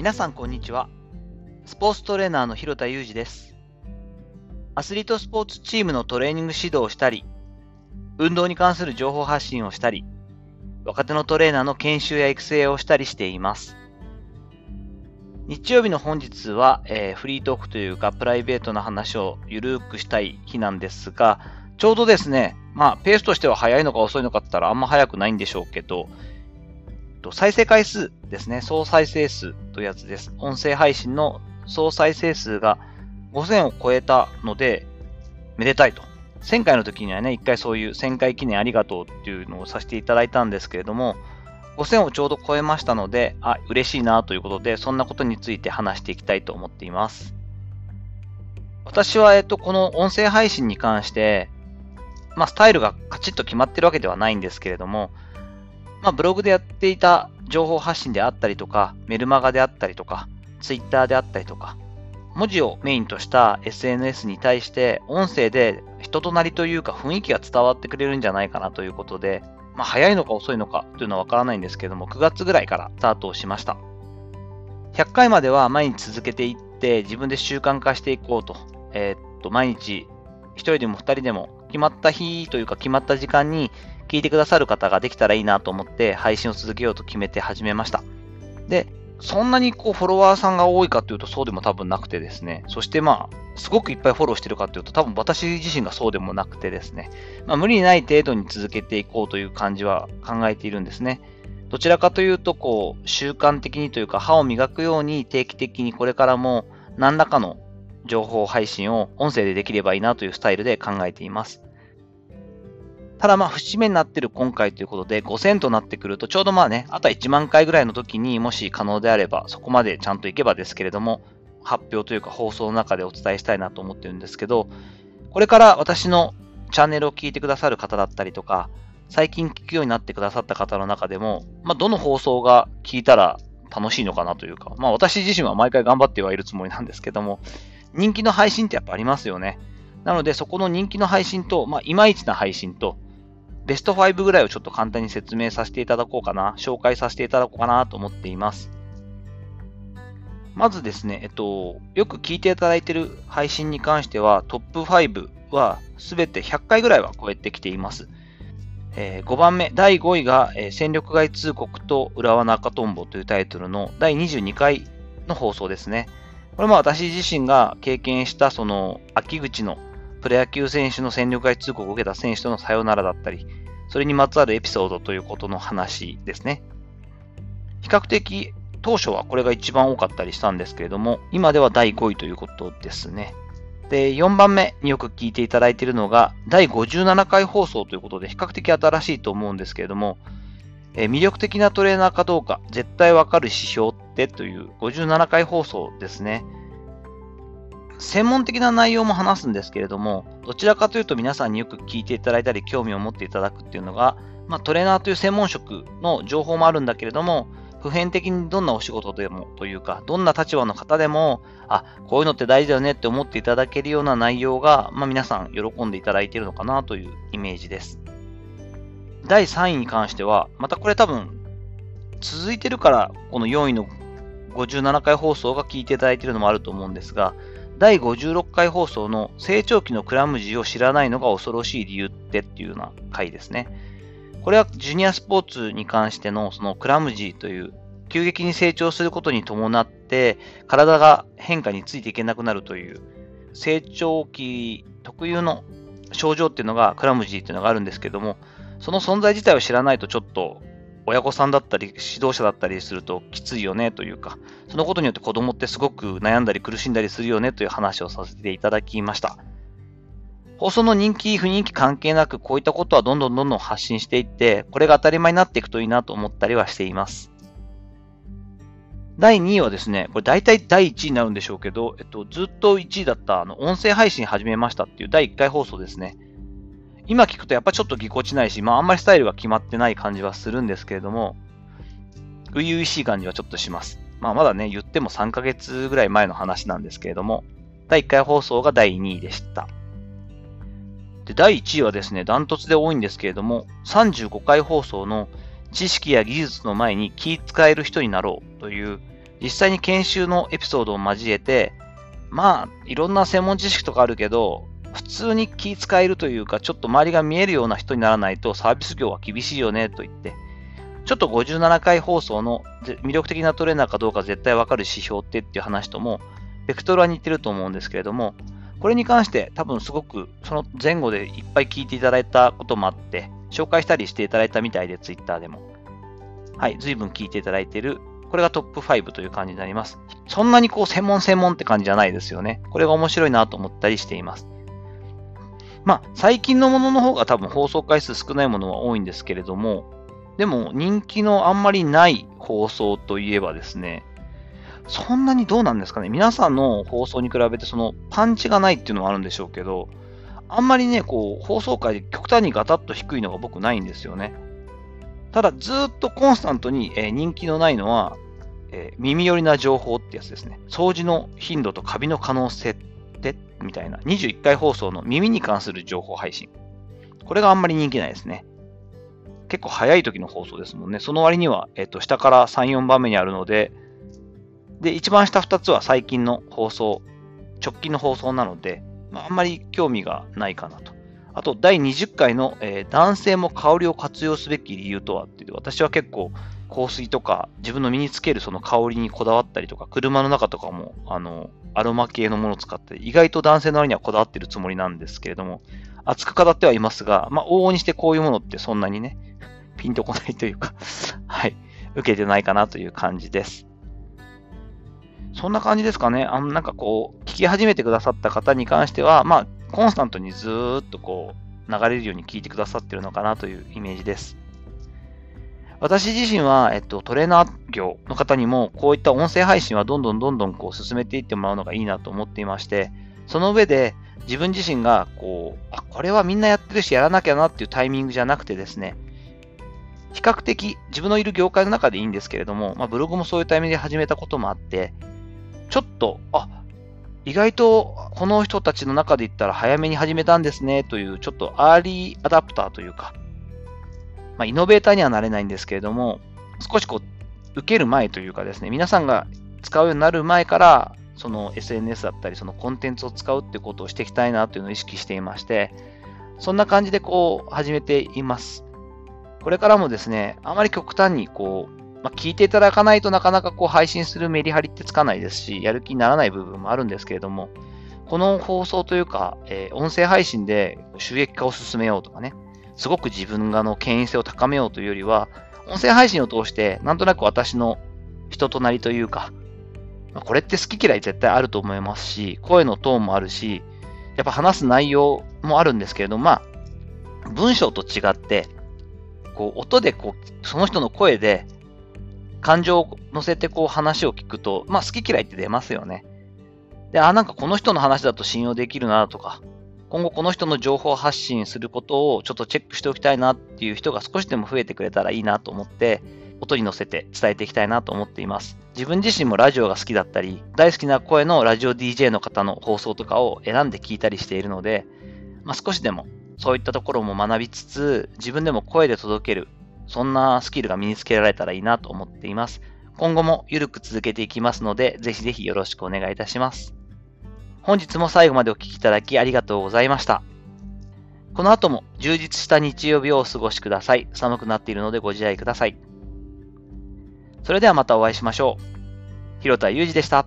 皆さんこんにちは。スポーツトレーナーの広田裕二です。アスリートスポーツチームのトレーニング指導をしたり、運動に関する情報発信をしたり、若手のトレーナーの研修や育成をしたりしています。日曜日の本日は、えー、フリートークというかプライベートな話をゆるくしたい日なんですが、ちょうどですね、まあ、ペースとしては早いのか遅いのかって言ったらあんま早くないんでしょうけど、と再生回数ですね、総再生数というやつです。音声配信の総再生数が5000を超えたので、めでたいと。1000回の時にはね、一回そういう1000回記念ありがとうっていうのをさせていただいたんですけれども、5000をちょうど超えましたので、あ、嬉しいなということで、そんなことについて話していきたいと思っています。私は、えっと、この音声配信に関して、まあ、スタイルがカチッと決まってるわけではないんですけれども、まあ、ブログでやっていた情報発信であったりとか、メルマガであったりとか、ツイッターであったりとか、文字をメインとした SNS に対して音声で人となりというか雰囲気が伝わってくれるんじゃないかなということで、まあ、早いのか遅いのかというのはわからないんですけども、9月ぐらいからスタートをしました。100回までは毎日続けていって自分で習慣化していこうと。えー、っと、毎日1人でも2人でも決まった日というか決まった時間に聞いてくださる方ができたらいいなと思って配信を続けようと決めて始めました。で、そんなにこうフォロワーさんが多いかというとそうでも多分なくてですね、そしてまあ、すごくいっぱいフォローしてるかというと多分私自身がそうでもなくてですね、まあ無理ない程度に続けていこうという感じは考えているんですね。どちらかというと、こう、習慣的にというか歯を磨くように定期的にこれからも何らかの情報配信を音声でできればいいなというスタイルで考えています。ただまあ、節目になってる今回ということで、5000となってくると、ちょうどまあね、あとは1万回ぐらいの時にもし可能であれば、そこまでちゃんといけばですけれども、発表というか放送の中でお伝えしたいなと思ってるんですけど、これから私のチャンネルを聞いてくださる方だったりとか、最近聞くようになってくださった方の中でも、まあ、どの放送が聞いたら楽しいのかなというか、まあ私自身は毎回頑張ってはいるつもりなんですけども、人気の配信ってやっぱありますよね。なので、そこの人気の配信と、まあ、いまいちな配信と、ベスト5ぐらいをちょっと簡単に説明させていただこうかな、紹介させていただこうかなと思っています。まずですね、えっと、よく聞いていただいている配信に関しては、トップ5はすべて100回ぐらいは超えてきています。えー、5番目、第5位が、えー、戦力外通告と浦和中トンボというタイトルの第22回の放送ですね。これも私自身が経験したその秋口のプロ野球選手の戦力外通告を受けた選手とのさよならだったり、それにまつわるエピソードということの話ですね。比較的当初はこれが一番多かったりしたんですけれども、今では第5位ということですね。で、4番目によく聞いていただいているのが、第57回放送ということで、比較的新しいと思うんですけれども、え魅力的なトレーナーかどうか、絶対わかる指標てという57回放送ですね。専門的な内容も話すんですけれども、どちらかというと皆さんによく聞いていただいたり、興味を持っていただくっていうのが、まあ、トレーナーという専門職の情報もあるんだけれども、普遍的にどんなお仕事でもというか、どんな立場の方でも、あ、こういうのって大事だよねって思っていただけるような内容が、まあ、皆さん喜んでいただいているのかなというイメージです。第3位に関しては、またこれ多分、続いてるから、この4位の57回放送が聞いていただいているのもあると思うんですが、第56回放送の成長期のクラムジーを知らないのが恐ろしい理由ってっていうような回ですね。これはジュニアスポーツに関してのそのクラムジーという急激に成長することに伴って体が変化についていけなくなるという成長期特有の症状っていうのがクラムジーっていうのがあるんですけどもその存在自体を知らないとちょっと親御さんだったり指導者だったりするときついよねというか、そのことによって子供ってすごく悩んだり苦しんだりするよねという話をさせていただきました。放送の人気、不人気関係なく、こういったことはどんどんどんどん発信していって、これが当たり前になっていくといいなと思ったりはしています。第2位はですね、これ大体第1位になるんでしょうけど、えっと、ずっと1位だったあの音声配信始めましたっていう第1回放送ですね。今聞くとやっぱちょっとぎこちないし、まああんまりスタイルが決まってない感じはするんですけれども、初々しい感じはちょっとします。まあまだね、言っても3ヶ月ぐらい前の話なんですけれども、第1回放送が第2位でした。で、第1位はですね、ダントツで多いんですけれども、35回放送の知識や技術の前に気使える人になろうという実際に研修のエピソードを交えて、まあ、いろんな専門知識とかあるけど、普通に気使えるというか、ちょっと周りが見えるような人にならないとサービス業は厳しいよねと言って、ちょっと57回放送の魅力的なトレーナーかどうか絶対わかる指標ってっていう話とも、ベクトルは似てると思うんですけれども、これに関して多分すごくその前後でいっぱい聞いていただいたこともあって、紹介したりしていただいたみたいで、ツイッターでも。はい、随分聞いていただいている。これがトップ5という感じになります。そんなにこう専門専門って感じじゃないですよね。これが面白いなと思ったりしています。まあ、最近のものの方が多分放送回数少ないものは多いんですけれども、でも人気のあんまりない放送といえばですね、そんなにどうなんですかね皆さんの放送に比べてそのパンチがないっていうのはあるんでしょうけど、あんまりね、こう、放送回で極端にガタッと低いのが僕ないんですよね。ただ、ずっとコンスタントに、え、人気のないのは、え、耳寄りな情報ってやつですね。掃除の頻度とカビの可能性ってみたいな。21回放送の耳に関する情報配信。これがあんまり人気ないですね。結構早い時の放送ですもんね。その割には、えっ、と、下から3、4番目にあるので、で、一番下2つは最近の放送、直近の放送なので、まあ、あんまり興味がないかなと。あと、第20回の、えー、男性も香りを活用すべき理由とはっていう私は結構香水とか自分の身につけるその香りにこだわったりとか、車の中とかもあのアロマ系のものを使って意外と男性の割にはこだわってるつもりなんですけれども、熱く語ってはいますが、まあ、往々にしてこういうものってそんなにね、ピンとこないというか はい、受けてないかなという感じです。そんな感じですかね。あの、なんかこう、聞き始めてくださった方に関しては、まあ、コンスタントにずっとこう、流れるように聞いてくださってるのかなというイメージです。私自身は、えっと、トレーナー業の方にも、こういった音声配信はどんどんどんどんこう進めていってもらうのがいいなと思っていまして、その上で自分自身が、こう、あ、これはみんなやってるしやらなきゃなっていうタイミングじゃなくてですね、比較的自分のいる業界の中でいいんですけれども、まあ、ブログもそういうタイミングで始めたこともあって、ちょっと、あ、意外とこの人たちの中で言ったら早めに始めたんですねという、ちょっとアーリーアダプターというか、まあ、イノベーターにはなれないんですけれども、少しこう、受ける前というかですね、皆さんが使うようになる前から、その SNS だったり、そのコンテンツを使うってことをしていきたいなというのを意識していまして、そんな感じでこう、始めています。これからもですね、あまり極端にこう、まあ、聞いていただかないとなかなかこう配信するメリハリってつかないですし、やる気にならない部分もあるんですけれども、この放送というか、えー、音声配信で収益化を進めようとかね、すごく自分がの権威性を高めようというよりは、音声配信を通して、なんとなく私の人となりというか、これって好き嫌い絶対あると思いますし、声のトーンもあるし、やっぱ話す内容もあるんですけれども、まあ、文章と違って、こう、音でこう、その人の声で感情を乗せてこう話を聞くと、まあ好き嫌いって出ますよね。で、あ、なんかこの人の話だと信用できるなとか、今後この人の情報発信することをちょっとチェックしておきたいなっていう人が少しでも増えてくれたらいいなと思って、音に乗せて伝えていきたいなと思っています。自分自身もラジオが好きだったり、大好きな声のラジオ DJ の方の放送とかを選んで聞いたりしているので、まあ、少しでもそういったところも学びつつ、自分でも声で届けるそんなスキルが身につけられたらいいなと思っています。今後もゆるく続けていきますので、ぜひぜひよろしくお願いいたします。本日も最後までお聴きいただきありがとうございました。この後も充実した日曜日をお過ごしください。寒くなっているのでご自愛ください。それではまたお会いしましょう。広田祐二でした。